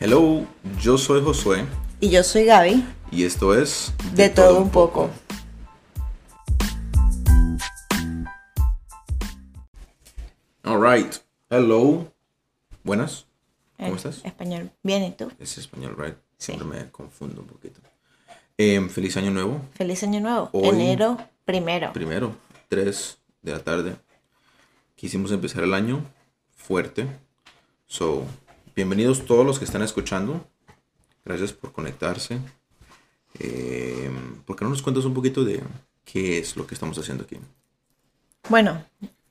Hello, yo soy Josué Y yo soy Gaby. y esto es De todo un poco. Alright, hello. Buenas, ¿cómo En estás? Español. Bien, ¿y tú? Es español, right? Sí. Siempre me confundo un poquito. Em, feliz año nuevo. Feliz año nuevo. Hoy- Enero primero. Primero, 3 de la tarde. Quisimos empezar el año fuerte. So, bienvenidos todos los que están escuchando. Gracias por conectarse. Em, ¿Por qué no nos cuentas un poquito de qué es lo que estamos haciendo aquí? Bueno,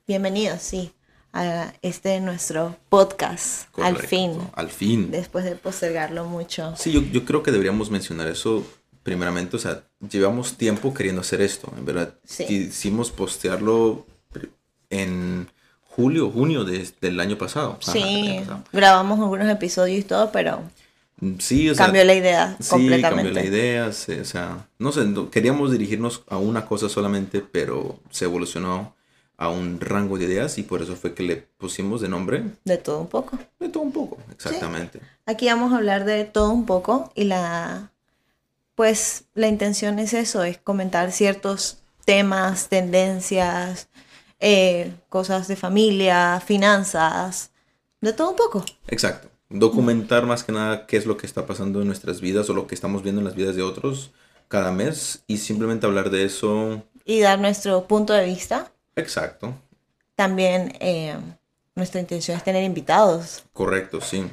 bienvenidos, sí, a este nuestro podcast. Al fin. Al fin. Después de postergarlo mucho. Sí, yo, yo creo que deberíamos mencionar eso primeramente. O sea, llevamos tiempo queriendo hacer esto, en verdad. Sí. Quisimos postearlo en julio, junio de- del año pasado. Ajá, Sí, año pasado. grabamos algunos episodios y todo, pero Sí, o sea, cambió la idea sí, completamente. cambió la idea. sí, o sea, no sé, queríamos dirigirnos a una cosa solamente, pero se evolucionó a un rango de ideas y por eso fue que le pusimos de nombre De todo un poco. de todo un poco. Exactamente. Aquí vamos a hablar de todo un poco y la pues la intención es eso, es comentar ciertos temas, tendencias, eh, cosas de familia, finanzas, de todo un poco. Exacto. Documentar más que nada qué es lo que está pasando en nuestras vidas o lo que estamos viendo en las vidas de otros cada mes y simplemente hablar de eso. Y dar nuestro punto de vista. Exacto. También eh, nuestra intención es tener invitados Correcto, sí.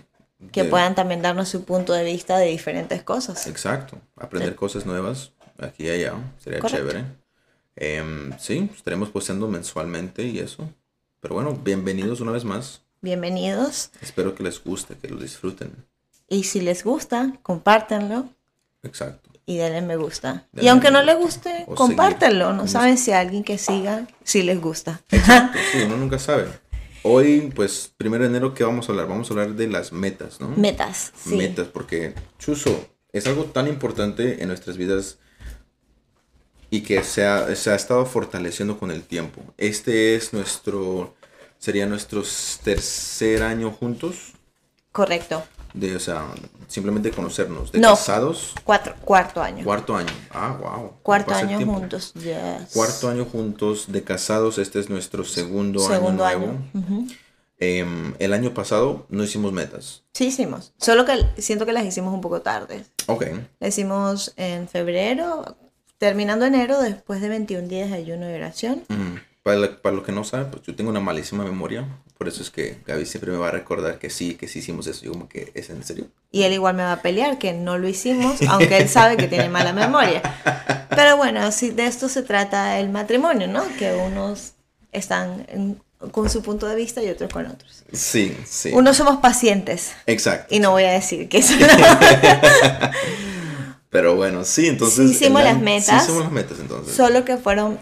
que De- puedan también darnos su punto de vista de diferentes cosas. Exacto. Aprender cosas nuevas aquí y allá. Sería Correcto. chévere. Em, sí, estaremos posteando mensualmente y eso. Pero bueno, bienvenidos una vez más. Bienvenidos Espero que les guste, que lo disfruten. y si les gusta, compártanlo. Exacto. y denle me gusta. Denle y aunque no le gusta. guste, compártanlo. seguir. No saben si a alguien que siga, si les gusta. Exacto, sí, uno nunca sabe. Hoy, pues, primero de enero, ¿qué vamos a hablar? Vamos a hablar de las metas, ¿no? Metas, sí. metas, porque Chuzo es algo tan importante en nuestras vidas y que se ha, se ha estado fortaleciendo con el tiempo. Este es nuestro, sería nuestro tercer año juntos, Correcto. de, o sea, simplemente conocernos, de No. casados, Cuatro, cuarto año. cuarto año, ah, wow. cuarto año juntos. yes. Cuarto año juntos, de casados, este es nuestro segundo, Segundo año año. nuevo. Em, el año pasado no hicimos metas. Sí hicimos. Solo que siento que las hicimos un poco tarde. Ok, Las hicimos en febrero, terminando enero, después de 21 días de ayuno y oración. Ujú. Para, la- para los que no saben, pues yo tengo una malísima memoria. Por eso es que Gaby siempre me va a recordar que sí, que sí hicimos eso. Yo como que, ¿es en serio? Y él igual me va a pelear que no lo hicimos, aunque él sabe que tiene mala memoria. Pero bueno, sí, de esto se trata el matrimonio, ¿no? Que unos están en- con su punto de vista y otros con otros. Sí, sí. Unos somos pacientes Exacto. y no voy a decir que eso. Pero bueno, sí, entonces... Sí hicimos las metas. Sí hicimos las metas entonces. Solo que fueron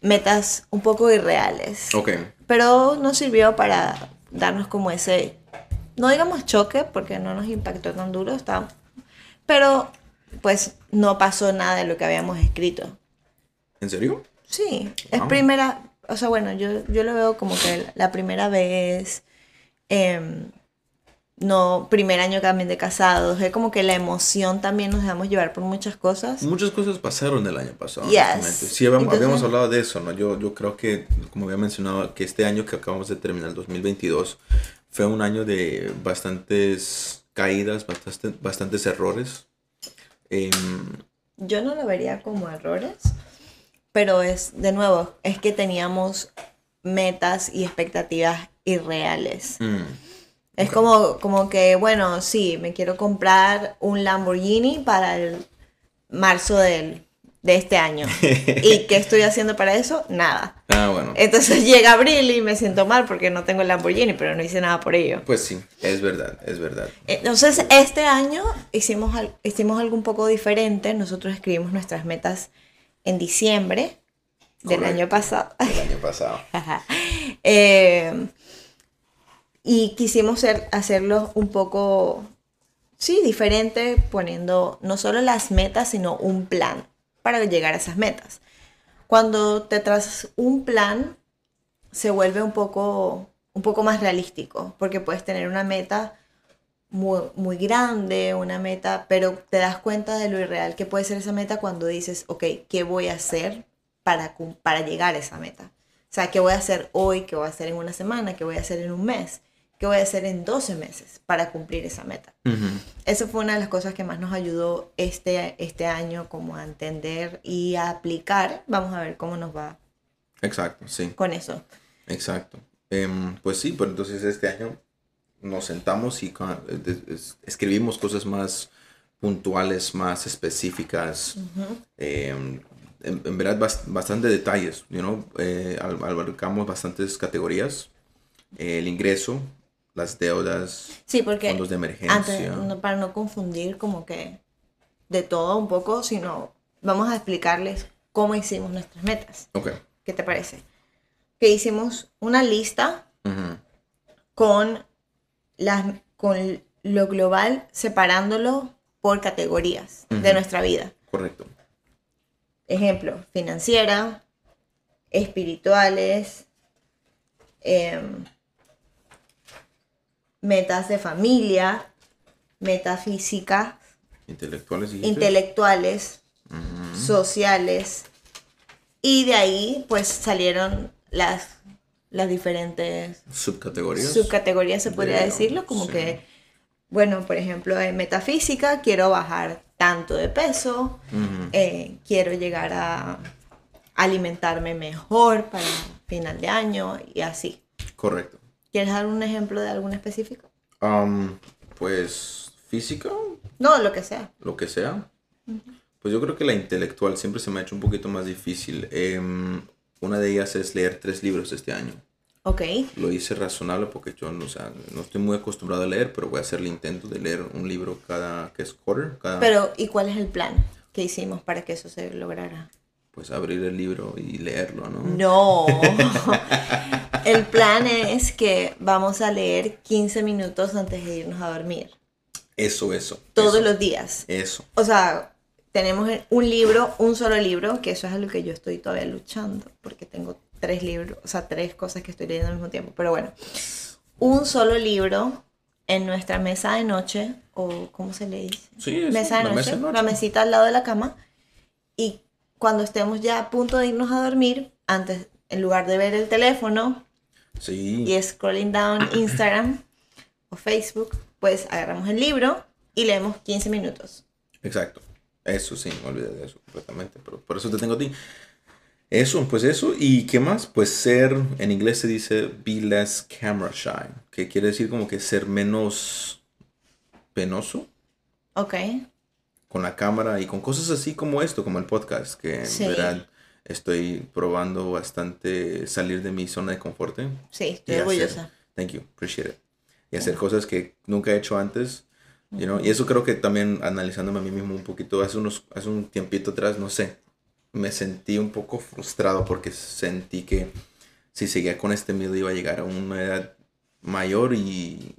metas un poco irreales. Ok, Pero nos sirvió para darnos como ese, no digamos choque, porque no nos impactó tan duro, está, pero pues no pasó nada de lo que habíamos escrito. ¿en serio? Sí, es primera, o sea, bueno, yo, yo lo veo como que la primera vez, em, no, primer año también de casados, es como que la emoción también nos dejamos llevar por muchas cosas. Muchas cosas pasaron el año pasado. Yes. Sí, habíamos, Entonces- habíamos hablado de eso, ¿no? Yo, yo creo que, como había mencionado, que este año que acabamos de terminar, el 2022, fue un año de bastantes caídas, bastantes, bastantes errores. Em, Yo no lo vería como errores, pero es, de nuevo, es que teníamos metas y expectativas irreales. mm, Es como, como que, bueno, sí, me quiero comprar un Lamborghini para el marzo del, de este año. ¿Y qué estoy haciendo para eso? Nada. Ah, bueno. Entonces llega abril y me siento mal porque no tengo el Lamborghini, pero no hice nada por ello. Pues sí, es verdad, es verdad. Entonces, este año hicimos, hicimos algo un poco diferente. Nosotros escribimos nuestras metas en diciembre del Correcto. año pasado. El año pasado. Eh, y quisimos ser- hacerlo un poco, sí, diferente, poniendo no solo las metas, sino un plan para llegar a esas metas. Cuando te trazas un plan, se vuelve un poco, un poco más realístico, porque puedes tener una meta muy, muy grande, una meta, pero te das cuenta de lo irreal que puede ser esa meta cuando dices, ok, ¿qué voy a hacer para, para llegar a esa meta? O sea, ¿qué voy a hacer hoy? ¿Qué voy a hacer en una semana? ¿Qué voy a hacer en un mes? ¿Qué voy a hacer en 12 meses para cumplir esa meta? Ujú. Eso fue una de las cosas que más nos ayudó este, este año como a entender y a aplicar. Vamos a ver cómo nos va Exacto, sí. con eso. Exacto. Em, pues sí, pues entonces este año nos sentamos y escribimos cosas más puntuales, más específicas. Em, en, en verdad, bas- bastante detalles, you know? Eh, abarcamos bastantes categorías. el ingreso, las deudas, Sí, porque fondos de emergencia. antes, no- para no confundir como que de todo un poco, sino vamos a explicarles cómo hicimos nuestras metas. Ok. ¿Qué te parece? Que hicimos una lista con, las, con lo global separándolo por categorías de nuestra vida. Correcto. Ejemplo, financiera, espirituales, em, metas de familia, metafísicas, Intelectuales intelectuales, sociales. Y de ahí pues salieron las, las diferentes Subcategorías. subcategorías, se podría de- decirlo, como sí. que, bueno, por ejemplo, en metafísica quiero bajar tanto de peso, eh, quiero llegar a alimentarme mejor para final de año y así. Correcto. ¿Quieres dar un ejemplo de algún específico? Am, pues física, No, lo que sea. lo que sea. Pues yo creo que la intelectual siempre se me ha hecho un poquito más difícil. Em, una de ellas es leer tres libros este año. Ok. Lo hice razonable porque yo no, o sea, no estoy muy acostumbrado a leer, pero voy a hacer el intento de leer un libro cada, que es quarter, cada, Pero, ¿y cuál es el plan que hicimos para que eso se lograra? Pues abrir el libro y leerlo, ¿no? No. el plan es que vamos a leer 15 minutos antes de irnos a dormir. Eso, eso. Todos eso, los días. Eso. O sea, tenemos un libro, un solo libro, que eso es algo que yo estoy todavía luchando, porque tengo tres libros, o sea, tres cosas que estoy leyendo al mismo tiempo. Pero bueno, un solo libro en nuestra mesa de noche, o ¿cómo se le dice? Sí, Mesa de noche, mesa de noche. la mesita al lado de la cama. Y cuando estemos ya a punto de irnos a dormir, antes, en lugar de ver el teléfono Sí. y scrolling down Instagram o Facebook, pues agarramos el libro y leemos 15 minutos. Exacto. Eso sí, me olvidé de eso completamente, pero por eso te tengo a ti. Eso, pues eso. ¿Y qué más? Pues ser, en inglés se dice be less camera shy, que quiere decir como que ser menos penoso Ok. Con la cámara y con cosas así como esto, como el podcast, que Sí. verdad estoy probando bastante salir de mi zona de confort. ¿eh? Sí, estoy hacer- orgullosa. Thank you, appreciate it. Y hacer cosas que nunca he hecho antes. You know? Y eso creo que también analizándome a mí mismo un poquito, hace, unos, hace un tiempito atrás, no sé, me sentí un poco frustrado porque sentí que si seguía con este miedo iba a llegar a una edad mayor y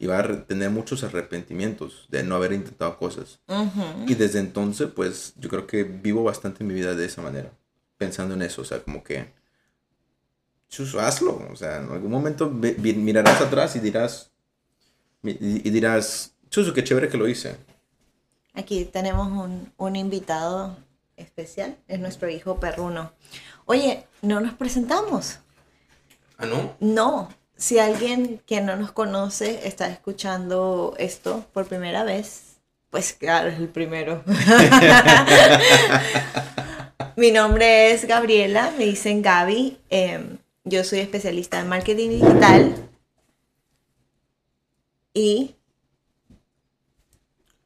iba a re- tener muchos arrepentimientos de no haber intentado cosas. Ujú. Y desde entonces, pues yo creo que vivo bastante mi vida de esa manera, pensando en eso, o sea, como que, chus, hazlo, o sea, en algún momento mirarás atrás y dirás, y, y dirás, chuso, qué chévere que lo hice. Aquí tenemos un, un invitado especial, es nuestro hijo perruno. Oye, no nos presentamos. Ah, ¿no? No, si alguien que no nos conoce está escuchando esto por primera vez, pues claro, es el primero. Mi nombre es Gabriela, me dicen Gaby. em, yo soy especialista en marketing digital. Y...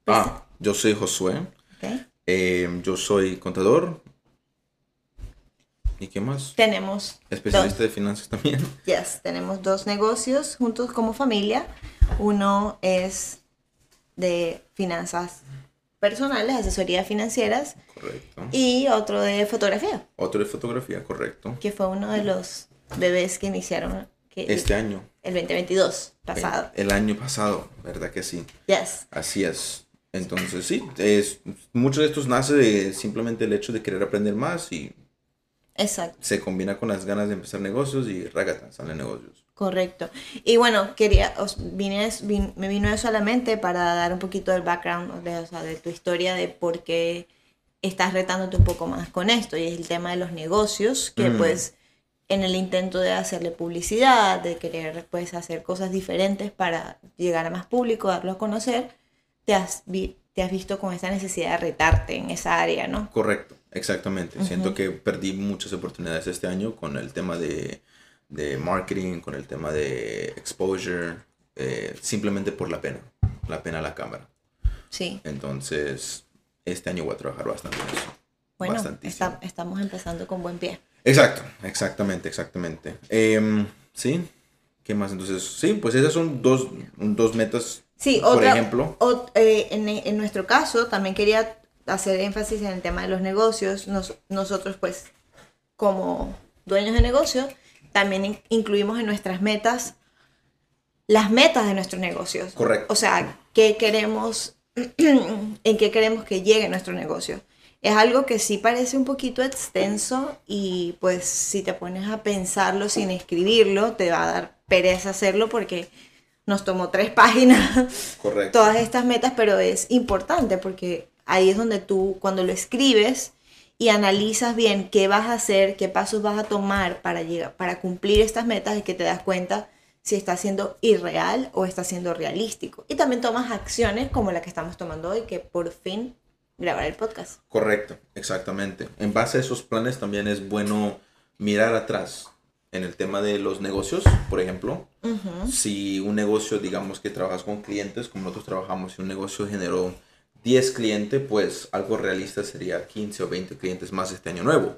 pues, Ah, yo soy Josué, eh, yo soy contador. ¿Y qué más? Tenemos Especialista de finanzas también. Yes, tenemos dos negocios juntos como familia. Uno es de finanzas personales, asesorías financieras, Correcto. y otro de fotografía, Otro de fotografía, correcto. que fue uno de los bebés que iniciaron que Este año. el 2022 pasado. El, el año pasado, ¿verdad que sí? Yes. Así es. Entonces, sí, es, mucho de esto nace de simplemente el hecho de querer aprender más y Exacto. Se combina con las ganas de empezar negocios y rágata, salen negocios. Correcto. Y bueno, quería, os, vine, vin- me vino eso a la mente para dar un poquito del background, de, o sea, de tu historia, de por qué estás retándote un poco más con esto. Y es el tema de los negocios, que Mm. pues en el intento de hacerle publicidad, de querer pues hacer cosas diferentes para llegar a más público, darlo a conocer, te has, vi- te has visto con esa necesidad de retarte en esa área, ¿no? Correcto, exactamente. Siento que perdí muchas oportunidades este año con el tema de, de marketing, con el tema de exposure, eh, simplemente por la pena, la pena a la cámara. Sí. Entonces, este año voy a trabajar bastante en eso. Bueno, está- estamos empezando con buen pie. Exacto, exactamente, exactamente. Em, sí, ¿qué más? Entonces, sí, pues esas son dos, dos metas, Sí, por otra, ejemplo. eh, en, en nuestro caso, también quería hacer énfasis en el tema de los negocios. Nos- nosotros, pues, como dueños de negocio, también in- incluimos en nuestras metas las metas de nuestros negocios. Correcto. O sea, qué queremos, en qué queremos que llegue nuestro negocio. Es algo que sí parece un poquito extenso y pues si te pones a pensarlo sin escribirlo, te va a dar pereza hacerlo porque nos tomó tres páginas Correcto. todas estas metas, pero es importante porque ahí es donde tú, cuando lo escribes y analizas bien qué vas a hacer, qué pasos vas a tomar para, llegar, para cumplir estas metas, es que te das cuenta si está siendo irreal o está siendo realístico. Y también tomas acciones como la que estamos tomando hoy, que por fin grabar el podcast. Correcto, exactamente. En base a esos planes también es bueno mirar atrás en el tema de los negocios, por ejemplo. Si un negocio, digamos que trabajas con clientes, como nosotros trabajamos, si un negocio generó 10 clientes, pues algo realista sería 15 o 20 clientes más este año nuevo.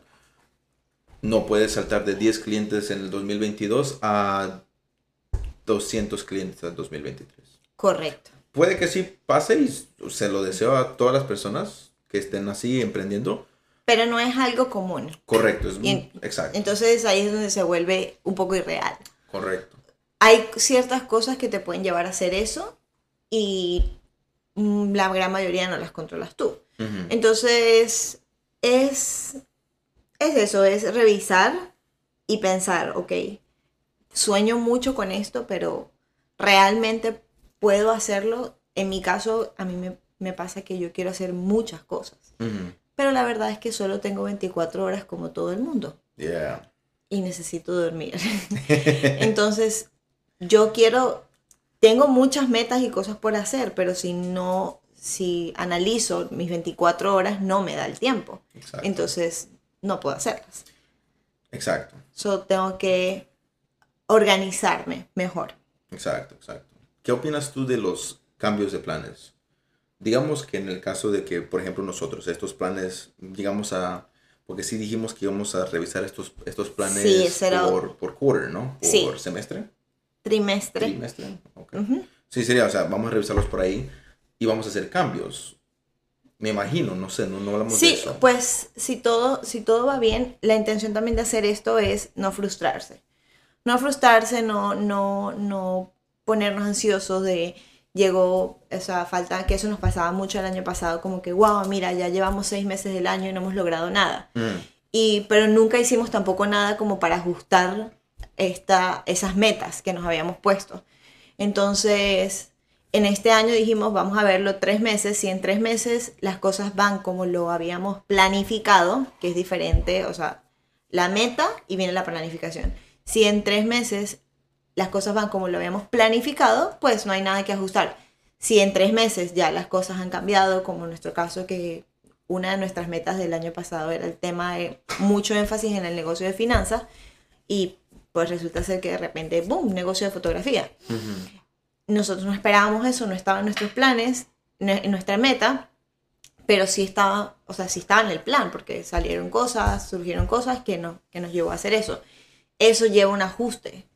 No puedes saltar de 10 clientes en el 2022 a 200 clientes en el 2023. Correcto. Puede que sí pase y se lo deseo a todas las personas que estén así emprendiendo. Pero no es algo común. Correcto, es en- exacto, Entonces ahí es donde se vuelve un poco irreal. correcto. hay ciertas cosas que te pueden llevar a hacer eso y mm, la gran mayoría no las controlas tú. Entonces, es, es eso, es revisar y pensar, ok, sueño mucho con esto, pero realmente puedo hacerlo. En mi caso, a mí me, me pasa que yo quiero hacer muchas cosas, Ujú. Pero la verdad es que solo tengo 24 horas como todo el mundo Yeah. y necesito dormir. Entonces, yo quiero, tengo muchas metas y cosas por hacer, pero si no, si analizo mis 24 horas, no me da el tiempo. Exacto. Entonces, no puedo hacerlas. Exacto, So, tengo que organizarme mejor. exacto, exacto. ¿Qué opinas tú de los cambios de planes? Digamos que en el caso de que, por ejemplo, nosotros estos planes, digamos a, porque sí dijimos que íbamos a revisar estos, estos planes Sí, por, por quarter, ¿no? Por Sí. semestre, Trimestre. trimestre. ok. Ujú. Sí, sería, o sea, vamos a revisarlos por ahí y vamos a hacer cambios. Me imagino, no sé, no, no hablamos de Sí, eso. pues si todo, si todo va bien, la intención también de hacer esto es no frustrarse. No frustrarse, no, no, no ponernos ansiosos de llegó esa falta, que eso nos pasaba mucho el año pasado, como que, wow, mira, ya llevamos seis meses del año y no hemos logrado nada. Mm, Y, pero nunca hicimos tampoco nada como para ajustar esta, esas metas que nos habíamos puesto. Entonces, en este año dijimos, vamos a verlo tres meses. Si en tres meses las cosas van como lo habíamos planificado, que es diferente, o sea, la meta y viene la planificación. Si en tres meses las cosas van como lo habíamos planificado, pues no hay nada que ajustar. Si en tres meses ya las cosas han cambiado, como en nuestro caso que una de nuestras metas del año pasado era el tema de mucho énfasis en el negocio de finanzas y pues resulta ser que de repente, ¡boom!, negocio de fotografía. Nosotros no esperábamos eso, no estaba en nuestros planes, en nuestra meta, pero sí estaba, o sea, sí estaba en el plan, porque salieron cosas, surgieron cosas que, no, que nos llevó a hacer eso. Eso lleva un ajuste.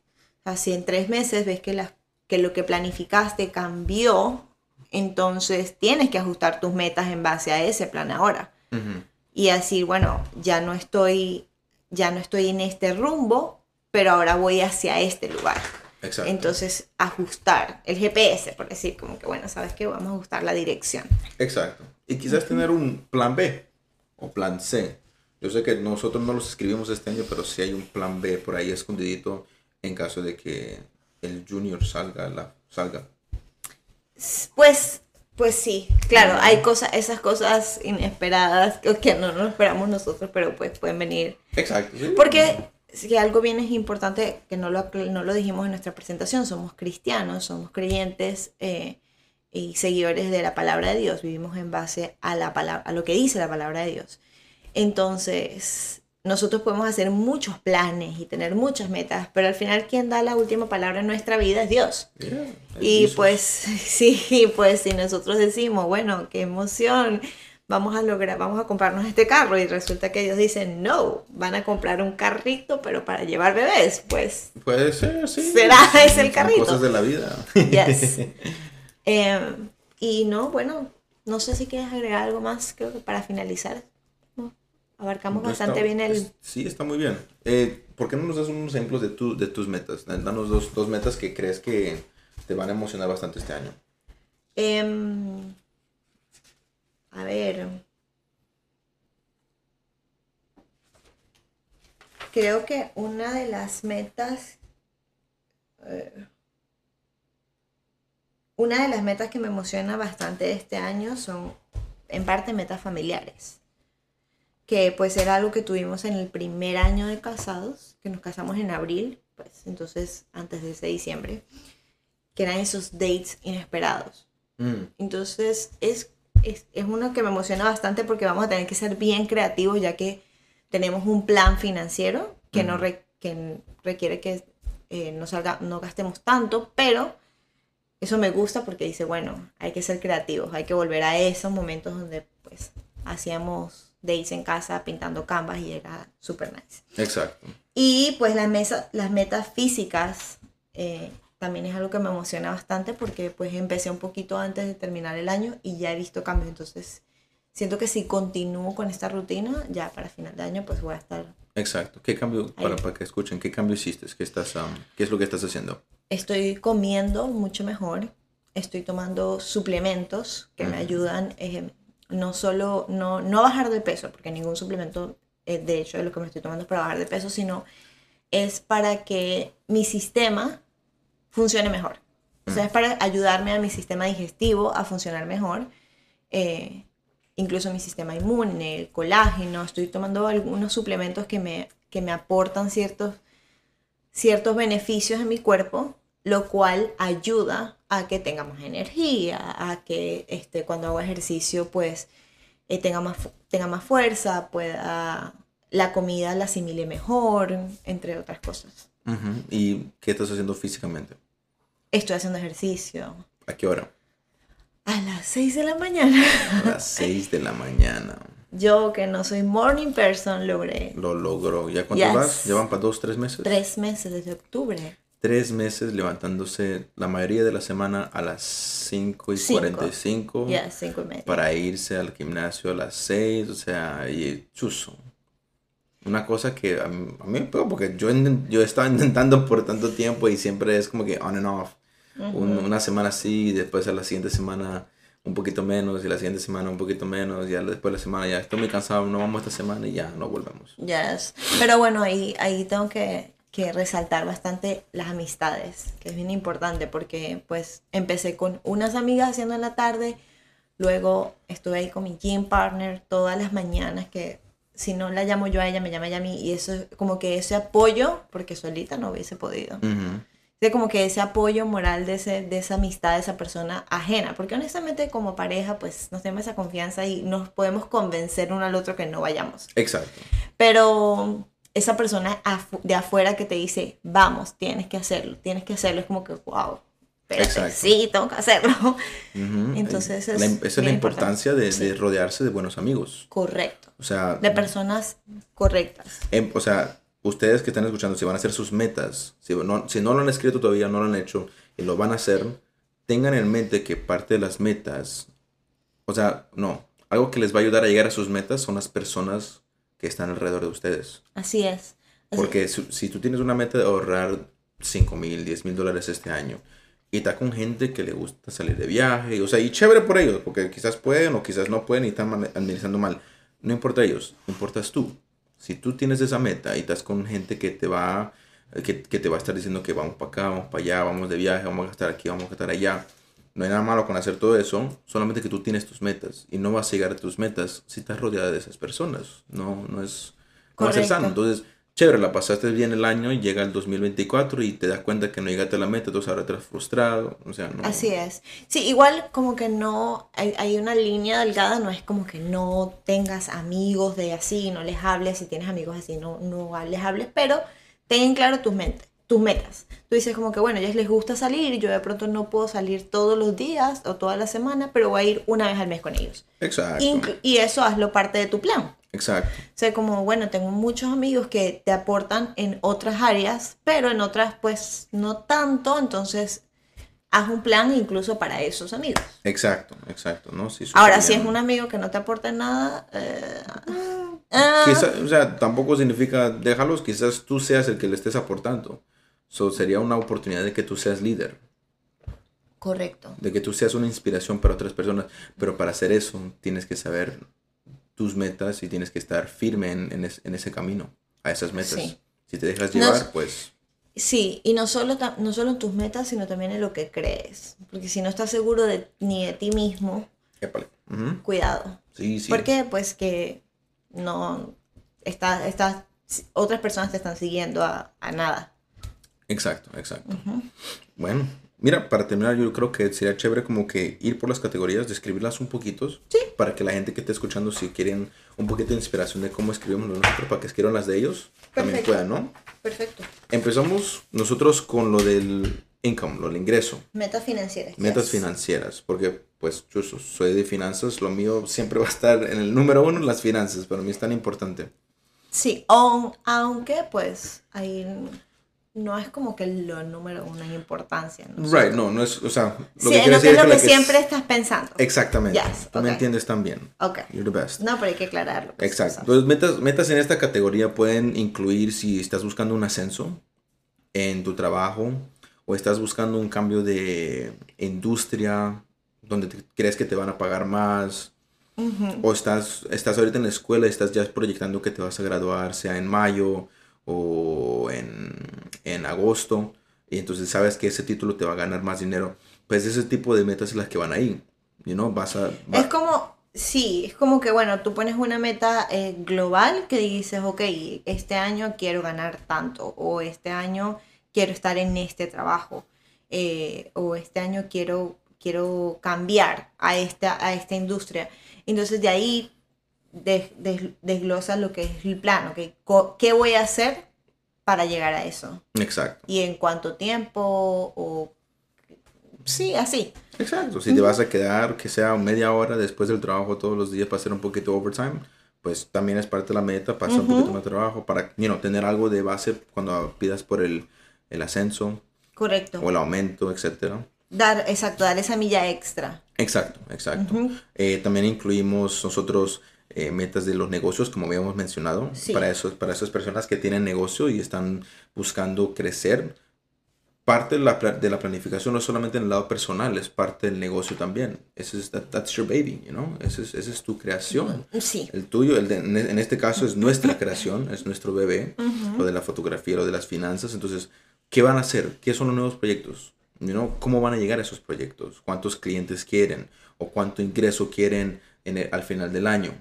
Si en tres meses ves que, las que lo que planificaste cambió, entonces tienes que ajustar tus metas en base a ese plan ahora. Y decir, bueno, ya no estoy, ya no estoy en este rumbo, pero ahora voy hacia este lugar. Exacto. Entonces, ajustar el GPS, por decir, como que, bueno, ¿sabes qué? Vamos a ajustar la dirección. Exacto. Y quizás tener un plan B o plan C. Yo sé que nosotros no los escribimos este año, pero sí hay un plan B por ahí escondidito en caso de que el junior salga, la, salga. Pues, pues sí, claro, hay cosas, esas cosas inesperadas que no nos esperamos nosotros, pero pues pueden venir. Exacto. sí. Porque si algo bien es importante, que no lo, no lo dijimos en nuestra presentación, somos cristianos, somos creyentes eh, y seguidores de la palabra de Dios, vivimos en base a, la palabra, a lo que dice la palabra de Dios. Entonces, nosotros podemos hacer muchos planes y tener muchas metas, pero al final quien da la última palabra en nuestra vida es Dios. Yeah, Y Jesus. pues sí, pues si nosotros decimos, bueno, qué emoción, vamos a lograr, vamos a comprarnos este carro y resulta que Dios dice, no, van a comprar un carrito, pero para llevar bebés, pues Puede ser, sí. ¿Será ese el carrito? Cosas de la vida. Yes. Eh, y no, bueno, no sé si quieres agregar algo más, creo que para finalizar. Abarcamos bastante está- bien el... es- sí, está muy bien. Eh, ¿Por qué no nos das unos ejemplos de, tu, de tus metas? Danos dos, dos metas que crees que te van a emocionar bastante este año. Em, a ver. Creo que una de las metas. eh, una de las metas que me emociona bastante este año son, en parte, metas familiares. Que pues era algo que tuvimos en el primer año de casados, que nos casamos en abril, pues entonces antes de ese diciembre, que eran esos dates inesperados. Mm, Entonces es, es, es uno que me emociona bastante porque vamos a tener que ser bien creativos ya que tenemos un plan financiero que, no Ujú. re- que requiere que eh, no, salga, no gastemos tanto, pero eso me gusta porque dice, bueno, hay que ser creativos, hay que volver a esos momentos donde pues hacíamos dates en casa pintando canvas y era súper nice. exacto. Y pues las, mesa, las metas físicas eh, también es algo que me emociona bastante porque pues empecé un poquito antes de terminar el año y ya he visto cambios. Entonces siento que si continúo con esta rutina, ya para final de año pues voy a estar... Exacto. ¿Qué cambio, para, para que escuchen, qué cambio hiciste? ¿Qué, estás, um, ¿Qué es lo que estás haciendo? Estoy comiendo mucho mejor, estoy tomando suplementos que me ayudan eh, no solo, no, no bajar de peso, porque ningún suplemento eh, de hecho de lo que me estoy tomando es para bajar de peso, sino es para que mi sistema funcione mejor. O sea, es para ayudarme a mi sistema digestivo a funcionar mejor. eh, incluso mi sistema inmune, el colágeno. Estoy tomando algunos suplementos que me, que me aportan ciertos, ciertos beneficios en mi cuerpo, lo cual ayuda a que tenga más energía, a que este, cuando hago ejercicio pues eh, tenga, más, tenga más fuerza, pueda la comida la asimile mejor, entre otras cosas. Ujú. ¿Y qué estás haciendo físicamente? Estoy haciendo ejercicio ¿A qué hora? a las 6 de la mañana. A las 6 de la mañana. Yo que no soy morning person logré Lo logró. ¿Ya cuánto Yes. vas? ¿Llevan para dos, tres meses? tres meses desde octubre. Tres meses levantándose la mayoría de la semana a las 5 y Cinco. 45 Ya, cinco y media. para irse al gimnasio a las 6, o sea, y chuzo. Una cosa que a mí, a mí me pegó porque yo, yo estaba intentando por tanto tiempo y siempre es como que on and off. Un- una semana sí, después a la siguiente semana un poquito menos y la siguiente semana un poquito menos, ya después de la semana ya estoy muy cansado, no vamos esta semana y ya no volvemos. Yes. Pero bueno, ahí, ahí tengo que, que resaltar bastante las amistades, que es bien importante porque pues empecé con unas amigas haciendo en la tarde, luego estuve ahí con mi gym partner todas las mañanas que si no la llamo yo a ella, me llama ella a mí y eso es como que ese apoyo, porque solita no hubiese podido. De como que ese apoyo moral de, ese, de esa amistad, de esa persona ajena, porque honestamente como pareja pues nos tenemos esa confianza y nos podemos convencer uno al otro que no vayamos. Exacto. Pero esa persona afu- de afuera que te dice, vamos, tienes que hacerlo, tienes que hacerlo, es como que, wow, Exacto. sí, tengo que hacerlo. Entonces, La- esa es la importancia de, rodearse de buenos amigos. Correcto, O sea, de personas correctas. em- o sea, ustedes que están escuchando, si van a hacer sus metas, si no, si no lo han escrito todavía, no lo han hecho y lo van a hacer, tengan en mente que parte de las metas, o sea, no, algo que les va a ayudar a llegar a sus metas son las personas que están alrededor de ustedes. Así es. Así- Porque si, si tú tienes una meta de ahorrar 5 mil, 10 mil dólares este año y está con gente que le gusta salir de viaje, o sea, y chévere por ellos, porque quizás pueden o quizás no pueden y están administrando mal. No importa ellos, importas tú. Si tú tienes esa meta y estás con gente que te va, que, que te va a estar diciendo que vamos para acá, vamos para allá, vamos de viaje, vamos a estar aquí, vamos a estar allá. No hay nada malo con hacer todo eso, solamente que tú tienes tus metas y no vas a llegar a tus metas si estás rodeada de esas personas. No, no es, no va a ser sano. Entonces, chévere, la pasaste bien el año y llega el 2024 y te das cuenta que no llegaste a la meta, entonces ahora estás frustrado. O sea, no. Así es. Sí, igual como que no, hay, hay una línea delgada, no es como que no tengas amigos de así, no les hables, si tienes amigos así, no, no les hables, pero ten claro tus, mentes, tus metas. Tú dices como que, bueno, a ellos les gusta salir, yo de pronto no puedo salir todos los días o toda la semana, pero voy a ir una vez al mes con ellos. Exacto. Inclu- y eso hazlo parte de tu plan. Exacto. O sea, como, bueno, tengo muchos amigos que te aportan en otras áreas, pero en otras pues no tanto, entonces haz un plan incluso para esos amigos. Exacto, exacto, ¿no? Súper Ahora, si es un amigo que no te aporta nada, eh, ah, Quizá- o sea, tampoco significa déjalos, quizás tú seas el que le estés aportando. So, sería una oportunidad de que tú seas líder, correcto. de que tú seas una inspiración para otras personas. Pero para hacer eso, tienes que saber tus metas y tienes que estar firme en, en es- en ese camino, a esas metas. Sí. Si te dejas llevar, es- pues Sí, y no solo, no solo en tus metas, sino también en lo que crees. Porque si no estás seguro de, ni de ti mismo, cuidado. Sí, sí. ¿Por qué? Pues que no está, está, otras personas te están siguiendo a, a nada. Exacto, exacto. Bueno, mira, para terminar, yo creo que sería chévere como que ir por las categorías, describirlas un poquito. Sí. Para que la gente que esté escuchando, si quieren un poquito de inspiración de cómo escribimos nosotros, para que escriban las de ellos, también Perfecto. puedan, ¿no? Perfecto. Empezamos nosotros con lo del income, lo del ingreso, Metas financieras. metas yes. financieras, porque pues yo so- soy de finanzas, lo mío siempre va a estar en el número uno, las finanzas, para mí es tan importante. Sí, aun- aunque pues ahí no es como que lo número uno en importancia. ¿no? Right, no, no es, o sea, Sí, que lo que es lo que siempre estás pensando. Exactamente, Yes, tú me entiendes también. Ok. You're the best. No, pero hay que aclararlo. pues, Exacto. Entonces, metas, metas en esta categoría pueden incluir si estás buscando un ascenso en tu trabajo o estás buscando un cambio de industria donde te- crees que te van a pagar más Ujú. o estás, estás ahorita en la escuela y estás ya proyectando que te vas a graduar, sea en mayo o en, en agosto, y entonces sabes que ese título te va a ganar más dinero. Pues ese tipo de metas es las que van ahí. You know, vas a... va- Es como, sí, es como que, bueno, tú pones una meta eh, global que dices, ok, este año quiero ganar tanto, o este año quiero estar en este trabajo, eh, o este año quiero, quiero cambiar a esta, a esta industria. Entonces de ahí des- des- desglosa lo que es el plan, ok, co- ¿qué voy a hacer para llegar a eso? Exacto. ¿Y en cuánto tiempo? O... Sí, así. Exacto, si te vas a quedar, que sea media hora después del trabajo todos los días para hacer un poquito overtime, pues también es parte de la meta, pasar un Ujú. poquito más de trabajo para, you know, tener algo de base cuando pidas por el, el ascenso Correcto. o el aumento, etcétera. Dar, exacto, dar esa milla extra. Exacto, exacto. Eh, también incluimos nosotros eh, metas de los negocios, como habíamos mencionado, Sí. para, esos, para esas personas que tienen negocio y están buscando crecer. Parte de la, de la planificación no es solamente en el lado personal, es parte del negocio también. Ese es, that- that's your baby, you know? Ese es, esa es tu creación. Sí. El tuyo, el de- en este caso es nuestra creación, es nuestro bebé, Ujú. lo de la fotografía, lo de las finanzas. Entonces, ¿qué van a hacer? ¿Qué son los nuevos proyectos? You know, ¿Cómo van a llegar a esos proyectos? ¿Cuántos clientes quieren? ¿O cuánto ingreso quieren en el- al final del año?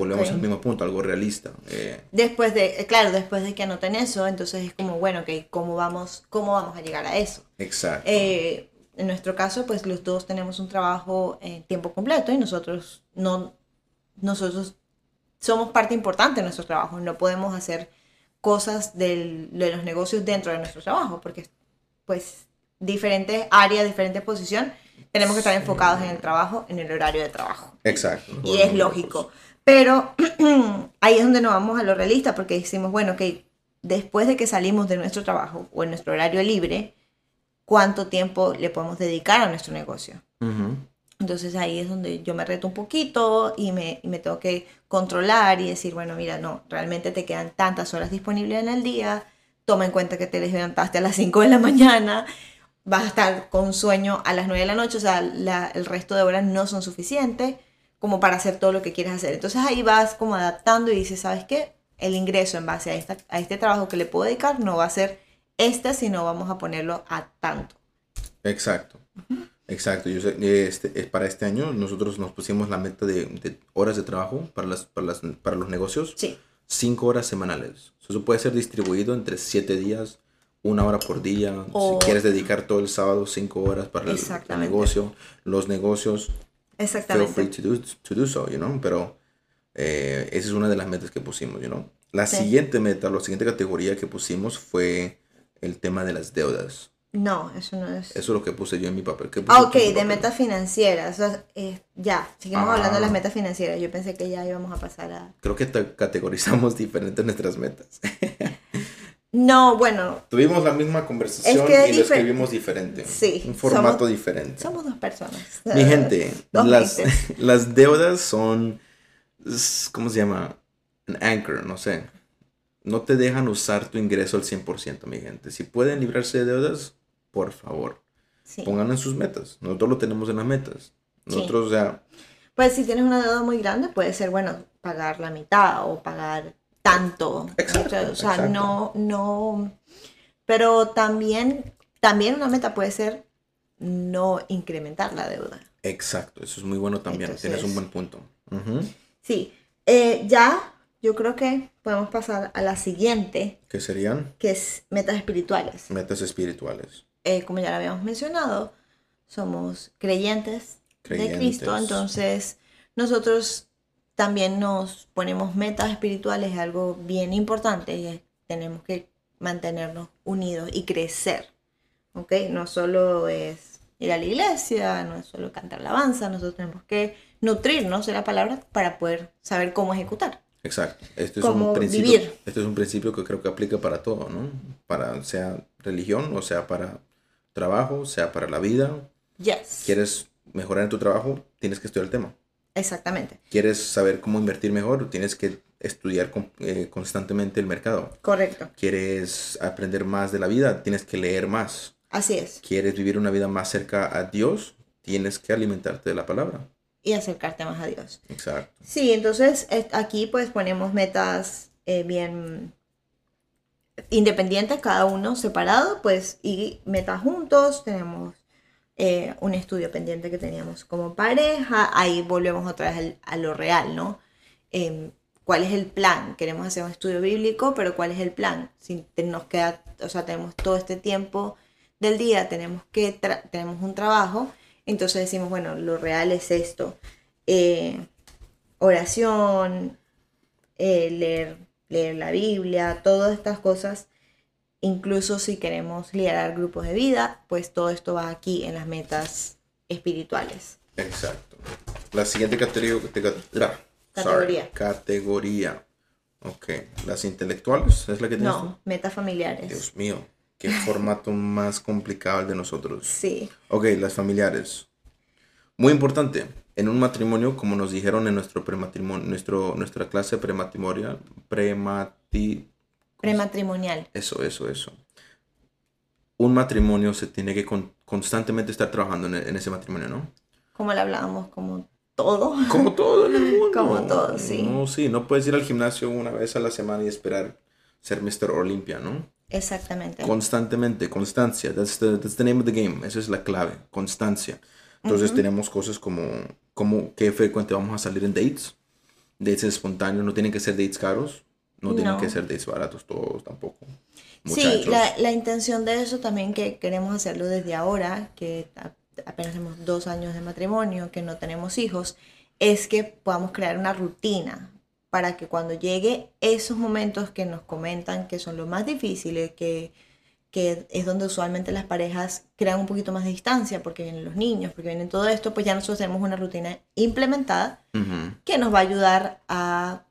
Volvemos al mismo punto, algo realista. Eh, Después de, eh, claro, después de que anoten eso, entonces es como, bueno, ok, ¿cómo vamos, cómo vamos a llegar a eso? exacto. Eh, en nuestro caso, pues los dos tenemos un trabajo en tiempo completo y nosotros no, nosotros somos parte importante de nuestro trabajo. No podemos hacer cosas del- de los negocios dentro de nuestro trabajo porque, pues, diferentes áreas, diferentes posiciones, tenemos que estar enfocados en el trabajo, en el horario de trabajo. exacto. Y es lógico. Pero ahí es donde nos vamos a lo realista, porque decimos, bueno, que después de que salimos de nuestro trabajo o en nuestro horario libre, ¿cuánto tiempo le podemos dedicar a nuestro negocio? Ujú. Entonces ahí es donde yo me reto un poquito y me, y me tengo que controlar y decir, bueno, mira, no, realmente te quedan tantas horas disponibles en el día, toma en cuenta que te levantaste a las 5 de la mañana, vas a estar con sueño a las 9 de la noche, o sea, la- el resto de horas no son suficientes como para hacer todo lo que quieres hacer. Entonces ahí vas como adaptando y dices, ¿sabes qué? el ingreso en base a, esta, a este trabajo que le puedo dedicar no va a ser este, sino vamos a ponerlo a tanto. Exacto. Exacto. Yo sé, este, para este año nosotros nos pusimos la meta de, de horas de trabajo para, las, para, las, para los negocios. Sí. Cinco horas semanales. Eso puede ser distribuido entre siete días, una hora por día. O- Si quieres dedicar todo el sábado cinco horas para el, negocio, los negocios, feel Exactamente. free to do, to do so, you know. Pero eh, esa es una de las metas que pusimos, you know. La Sí. siguiente meta, la siguiente categoría que pusimos fue el tema de las deudas. No, eso no es. Eso es lo que puse yo en mi papel. ¿Qué puse Ah, ok, tu de papel? metas financieras. o sea, eh, ya, seguimos Ah. hablando de las metas financieras. Yo pensé que ya íbamos a pasar a... Creo que te- categorizamos diferentes nuestras metas. No, bueno, Tuvimos la misma conversación Es que y lo escribimos diferente. Sí, Un formato somos- diferente. somos dos personas. Mi gente, Dos las, mentes. las deudas son, ¿cómo se llama? An anchor, no sé. No te dejan usar tu ingreso al 100%, mi gente. Si pueden librarse de deudas, por favor, Sí. pónganlo en sus metas. Nosotros lo tenemos en las metas. Nosotros, o sea, Pues si tienes una deuda muy grande, puede ser, bueno, pagar la mitad o pagar tanto. Exacto, O sea, no, no. Pero también, también una meta puede ser no incrementar la deuda. exacto, eso es muy bueno también. Tienes un buen punto. Sí. Eh, ya, yo creo que podemos pasar a la siguiente, ¿Qué serían? que es metas espirituales. Metas espirituales. Eh, como ya lo habíamos mencionado, somos creyentes, de Cristo, entonces nosotros también nos ponemos metas espirituales, algo bien importante, y es tenemos que mantenernos unidos y crecer, ¿ok? No solo es ir a la iglesia, no es solo cantar alabanza, nosotros tenemos que nutrirnos de la palabra para poder saber cómo ejecutar. Exacto. Este es Como un principio. vivir. Este es un principio que creo que aplica para todo, ¿no? Para sea religión, o sea para trabajo, sea para la vida. Yes. ¿Quieres mejorar en tu trabajo? Tienes que estudiar el tema. Exactamente. ¿Quieres saber cómo invertir mejor? Tienes que estudiar con- eh, constantemente el mercado. Correcto. ¿Quieres aprender más de la vida? Tienes que leer más. Así es. ¿Quieres vivir una vida más cerca a Dios? Tienes que alimentarte de la palabra. Y acercarte más a Dios. Exacto. Sí, entonces aquí pues ponemos metas eh, bien independientes, cada uno separado, pues, y metas juntos. Tenemos eh, un estudio pendiente que teníamos como pareja. Ahí volvemos otra vez a lo real, ¿no? Em, ¿Cuál es el plan? Queremos hacer un estudio bíblico, pero ¿cuál es el plan? Si nos queda, o sea, tenemos todo este tiempo del día, tenemos que tenemos un trabajo, entonces decimos, bueno, lo real es esto. Eh, oración, eh, leer, leer la Biblia, todas estas cosas. Incluso si queremos liderar grupos de vida, pues todo esto va aquí en las metas espirituales. Exacto. La siguiente categoría. Categoría. categoría. Ok. Las intelectuales, ¿es la que tienes No, metas familiares. Dios mío. Qué formato más complicado el de nosotros. Sí, Ok, las familiares. Muy importante. En un matrimonio, como nos dijeron en nuestro prematrimonio, nuestro, nuestra clase prematrimonial, premati, prematrimonial. eso, eso, eso. Un matrimonio se tiene que con- constantemente estar trabajando en, en ese matrimonio, ¿no? Como le hablábamos, como todo. Como todo en el mundo. Como todo, sí. No, sí, no puedes ir al gimnasio una vez a la semana y esperar ser Mr. Olympia, ¿no? Exactamente. Constantemente, constancia. That's the, that's the name of the game. Esa es la clave, constancia. Entonces tenemos cosas como, como qué frecuente vamos a salir en dates. Dates espontáneos, no tienen que ser dates caros. No tienen que ser dates baratos todos tampoco. Sí, Muchachos. la, la intención de eso también que queremos hacerlo desde ahora, que apenas tenemos dos años de matrimonio, que no tenemos hijos, es que podamos crear una rutina para que cuando llegue esos momentos que nos comentan que son los más difíciles, que, que es donde usualmente las parejas crean un poquito más de distancia, porque vienen los niños, porque vienen todo esto, pues ya nosotros tenemos una rutina implementada que nos va a ayudar a,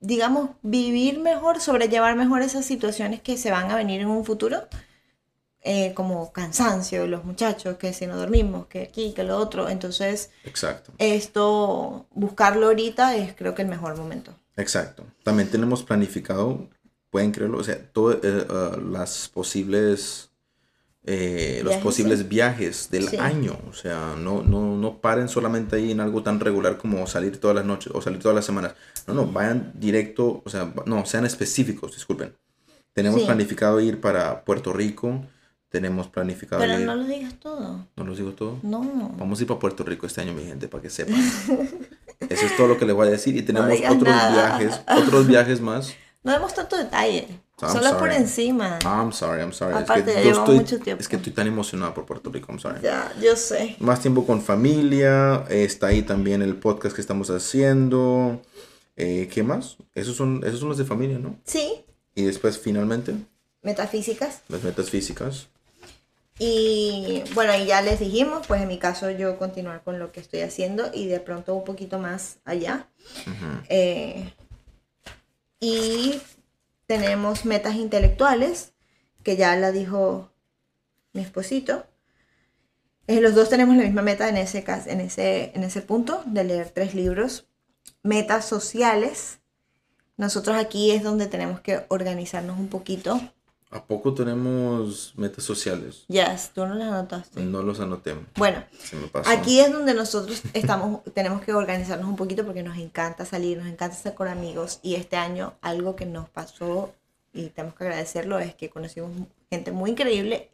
digamos, vivir mejor, sobrellevar mejor esas situaciones que se van a venir en un futuro, eh, como cansancio los muchachos, que si no dormimos, que aquí, que lo otro. Entonces, Exacto. esto, buscarlo ahorita es creo que el mejor momento. Exacto. También tenemos planificado, pueden creerlo, o sea, todas las posibles eh, los posibles viajes del Sí. año. O sea, no, no, no paren solamente ahí en algo tan regular como salir todas las noches o salir todas las semanas. No, no, vayan directo, o sea, no, sean específicos, disculpen. Tenemos Sí. planificado ir para Puerto Rico, tenemos planificado Pero ir... no lo digas todo. ¿No los digo todo? No. Vamos a ir para Puerto Rico este año, mi gente, para que sepan. Eso es todo lo que les voy a decir. Y tenemos digas otros nada. viajes, otros viajes más. No demos tanto detalle. I'm Solo por encima. I'm sorry, I'm sorry. Aparte, es que yo estoy, mucho tiempo. es que estoy tan emocionado por Puerto Rico, I'm sorry. Ya, yo sé. Más tiempo con familia, está ahí también el podcast que estamos haciendo. Eh, ¿Qué más? Esos son, esos son los de familia, ¿no? Sí, Y después, finalmente, metafísicas. las metas físicas. Y bueno, y ya les dijimos, pues en mi caso yo continuar con lo que estoy haciendo y de pronto un poquito más allá. Eh, y tenemos metas intelectuales, que ya la dijo mi esposito. Eh, los dos tenemos la misma meta en ese, cas- en, ese, en ese punto, de leer tres libros. Metas sociales. Nosotros aquí es donde tenemos que organizarnos un poquito. ¿A poco tenemos metas sociales? Yes, tú no las anotaste. No los anoté. Bueno, Se me pasó. Aquí es donde nosotros estamos, tenemos que organizarnos un poquito porque nos encanta salir, nos encanta estar con amigos y este año algo que nos pasó y tenemos que agradecerlo es que conocimos gente muy increíble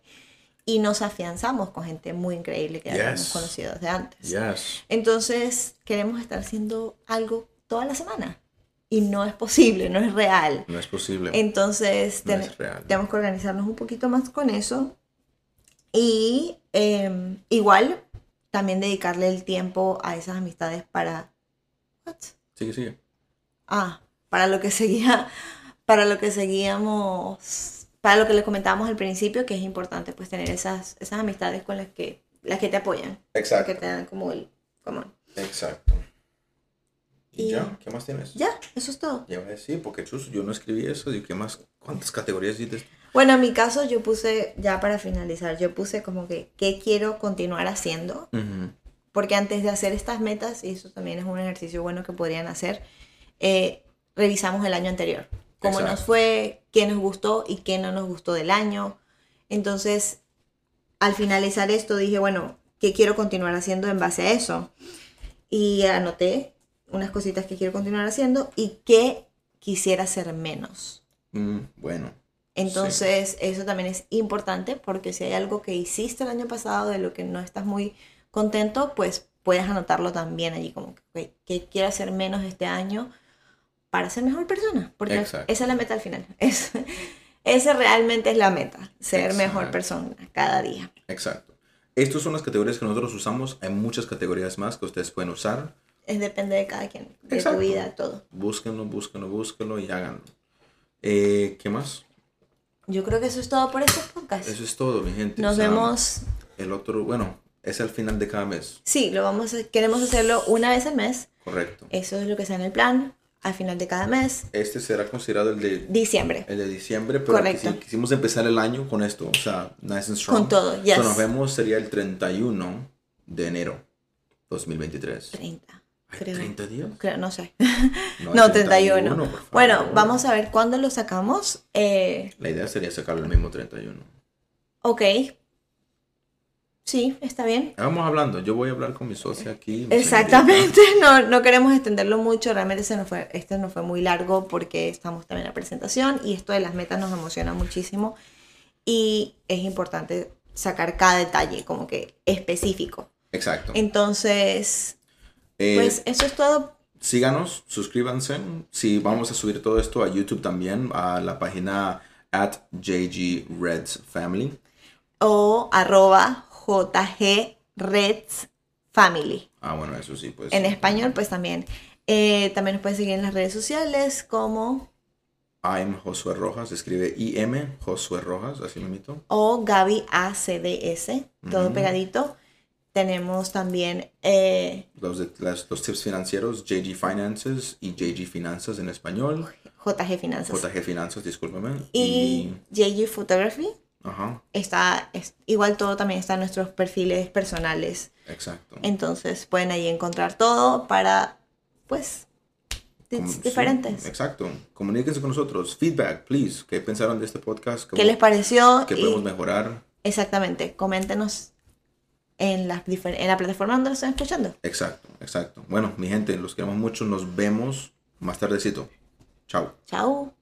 y nos afianzamos con gente muy increíble que habíamos Yes. conocido desde antes. Yes. Entonces queremos estar haciendo algo toda la semana y no es posible, no es real. No es posible. Entonces No ten- es real. tenemos que organizarnos un poquito más con eso. Y eh, igual también dedicarle el tiempo a esas amistades para... What? Sigue, sigue. Ah, para lo que seguía, para lo que seguíamos, para lo que les comentábamos al principio, que es importante pues tener esas, esas amistades con las que, las que te apoyan, las que te dan como el... Como, Exacto. ¿Y, Y- ya? ¿Qué más tienes? ya, eso es todo. Ya voy a decir, porque chus, yo no escribí eso. ¿Y qué más? ¿Cuántas categorías hiciste? Bueno, en mi caso yo puse, ya para finalizar, yo puse como que, ¿qué quiero continuar haciendo? Ujú. Porque antes de hacer estas metas, y eso también es un ejercicio bueno que podrían hacer, eh, revisamos el año anterior. Cómo nos Exacto. fue, qué nos gustó y qué no nos gustó del año. Entonces, al finalizar esto, dije, bueno, ¿qué quiero continuar haciendo en base a eso? Y anoté unas cositas que quiero continuar haciendo y qué quisiera hacer menos. Mm, bueno. Entonces, eso también es importante porque si hay algo que hiciste el año pasado de lo que no estás muy contento, pues puedes anotarlo también allí como que, ¿qué quiero hacer menos este año para ser mejor persona? Porque Exacto. esa es la meta al final. Es, esa realmente es la meta, ser mejor persona cada día. Exacto. Estas son las categorías que nosotros usamos. Hay muchas categorías más que ustedes pueden usar. Es depende de cada quien, de Exacto. tu vida, todo. Búsquenlo, búsquenlo, búsquenlo y háganlo. Eh, ¿Qué más? Yo creo que eso es todo por este podcast. Eso es todo, mi gente. Nos O sea, vemos. El otro, bueno, es al final de cada mes. Sí, lo vamos a- queremos hacerlo una vez al mes. Correcto. Eso es lo que está en el plan. Al final de cada mes, Este será considerado el de, diciembre. el de diciembre, pero Correcto. quisi- quisimos empezar el año con esto. O sea, nice and strong. Con todo, yes. So, nos vemos, sería el 31 de enero 2023. 30, ¿Hay creo. 30 días? Creo, no sé. No, 31. por favor. Bueno, vamos a ver cuándo lo sacamos. Eh, La idea sería sacarlo el mismo 31. ok. Sí, está bien. Vamos hablando, yo voy a hablar con mi socia aquí. mi Exactamente, no, no queremos extenderlo mucho, realmente se nos fue, este no fue muy largo porque estamos también en la presentación y esto de las metas nos emociona muchísimo y es importante sacar cada detalle como que específico. Exacto. Entonces, Eh, pues eso es todo. síganos, suscríbanse. Si vamos a subir todo esto a YouTube también, a la página at JG Reds Family. O arroba JG Reds Family. Ah, bueno, eso sí, pues. En español, pues también. Eh, también nos pueden seguir en las redes sociales como I'm Josué Rojas, escribe IM Josué Rojas, así lo imito. o Gaby ACDS, todo pegadito. Tenemos también eh, Los, las- los tips financieros, JG Finances y JG Finanzas en español. JG Finanzas. JG Finanzas, discúlpame. y JG Photography. Ajá, Está, es- igual todo también está en nuestros perfiles personales. exacto. Entonces pueden ahí encontrar todo para, pues, sí, diferentes. exacto. Comuníquense con nosotros. Feedback, please. ¿Qué pensaron de este podcast? ¿Qué les pareció? ¿Qué Y- podemos mejorar? Exactamente, coméntenos en la, difer- en la plataforma donde lo están escuchando. Exacto, exacto. Bueno, mi gente, los queremos mucho. Nos vemos más tardecito. Chao. Chao.